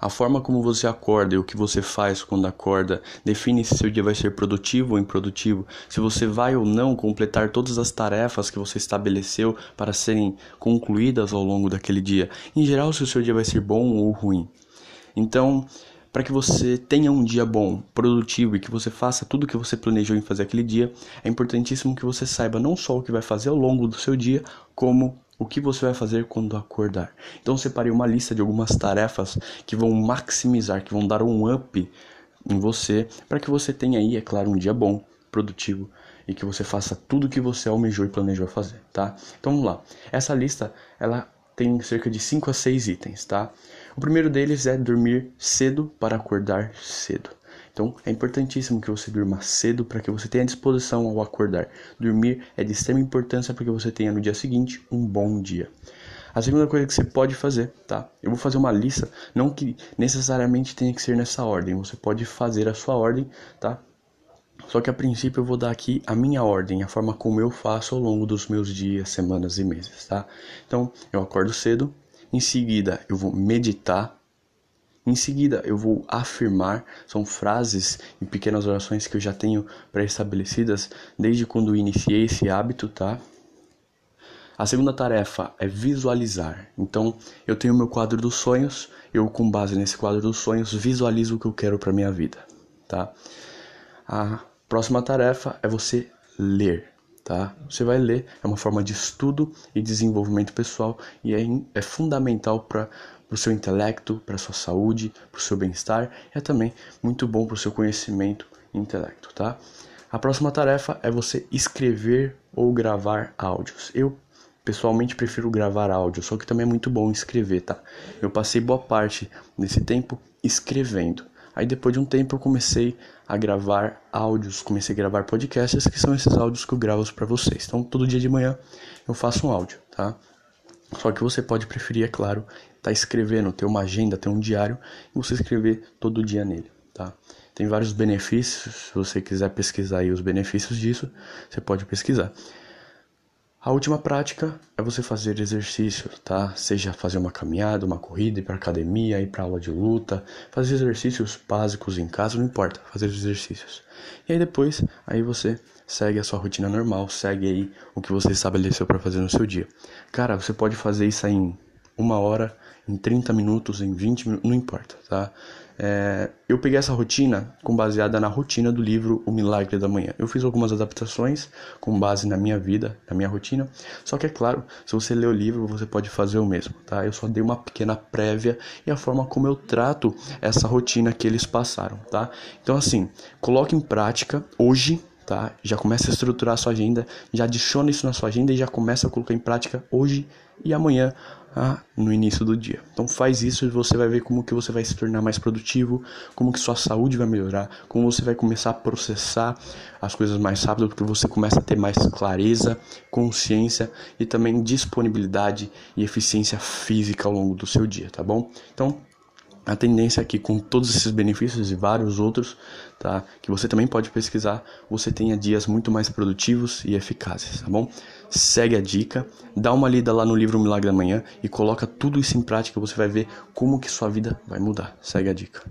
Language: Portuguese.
A forma como você acorda e o que você faz quando acorda define se seu dia vai ser produtivo ou improdutivo, se você vai ou não completar todas as tarefas que você estabeleceu para serem concluídas ao longo daquele dia. Em geral, se o seu dia vai ser bom ou ruim. Então, para que você tenha um dia bom, produtivo e que você faça tudo o que você planejou em fazer aquele dia, é importantíssimo que você saiba não só o que vai fazer ao longo do seu dia, como o que você vai fazer quando acordar. Então separei uma lista de algumas tarefas que vão maximizar, que vão dar um up em você, para que você tenha aí, é claro, um dia bom, produtivo e que você faça tudo o que você almejou e planejou fazer, tá? Então vamos lá. Essa lista, ela tem cerca de 5 a 6 itens, tá? O primeiro deles é dormir cedo para acordar cedo. Então é importantíssimo que você durma cedo para que você tenha disposição ao acordar. Dormir é de extrema importância para que você tenha no dia seguinte um bom dia. A segunda coisa que você pode fazer, tá? Eu vou fazer uma lista, não que necessariamente tenha que ser nessa ordem, você pode fazer a sua ordem, tá? Só que a princípio eu vou dar aqui a minha ordem, a forma como eu faço ao longo dos meus dias, semanas e meses, tá? Então, eu acordo cedo, em seguida eu vou meditar, em seguida, eu vou afirmar, são frases e pequenas orações que eu já tenho pré-estabelecidas desde quando iniciei esse hábito, tá? A segunda tarefa é visualizar. Então, eu tenho meu quadro dos sonhos, eu com base nesse quadro dos sonhos visualizo o que eu quero para minha vida, tá? A próxima tarefa é você ler, tá? Você vai ler, é uma forma de estudo e desenvolvimento pessoal e é, é fundamental para para o seu intelecto, para a sua saúde, para o seu bem-estar, é também muito bom para o seu conhecimento e intelecto, tá? A próxima tarefa é você escrever ou gravar áudios. Eu pessoalmente prefiro gravar áudio, só que também é muito bom escrever, tá? Eu passei boa parte desse tempo escrevendo. Aí depois de um tempo eu comecei a gravar áudios, comecei a gravar podcasts, que são esses áudios que eu gravo para vocês. Então todo dia de manhã eu faço um áudio, tá? Só que você pode preferir, é claro, tá escrevendo, ter uma agenda, ter um diário e você escrever todo dia nele, tá? Tem vários benefícios, se você quiser pesquisar aí os benefícios disso, você pode pesquisar. A última prática é você fazer exercício, tá? Seja fazer uma caminhada, uma corrida, ir para academia, ir para aula de luta, fazer exercícios básicos em casa, não importa, fazer exercícios. E aí depois, aí você segue a sua rotina normal, segue aí o que você estabeleceu para fazer no seu dia. Cara, você pode fazer isso em uma hora, em 30 minutos, em 20 minutos, não importa, tá? É, eu peguei essa rotina com baseada na rotina do livro O Milagre da Manhã. Eu fiz algumas adaptações com base na minha vida, na minha rotina. Só que é claro, se você ler o livro, você pode fazer o mesmo, tá? Eu só dei uma pequena prévia e a forma como eu trato essa rotina que eles passaram, tá? Então assim, coloque em prática hoje, tá? Já começa a estruturar a sua agenda, já adiciona isso na sua agenda e já começa a colocar em prática hoje e amanhã ah, no início do dia. Então faz isso e você vai ver como que você vai se tornar mais produtivo, como que sua saúde vai melhorar, como você vai começar a processar as coisas mais rápido, porque você começa a ter mais clareza, consciência e também disponibilidade e eficiência física ao longo do seu dia, tá bom? Então a tendência é que com todos esses benefícios e vários outros, tá, que você também pode pesquisar, você tenha dias muito mais produtivos e eficazes, tá bom? Segue a dica, dá uma lida lá no livro Milagre da Manhã e coloca tudo isso em prática, você vai ver como que sua vida vai mudar. Segue a dica.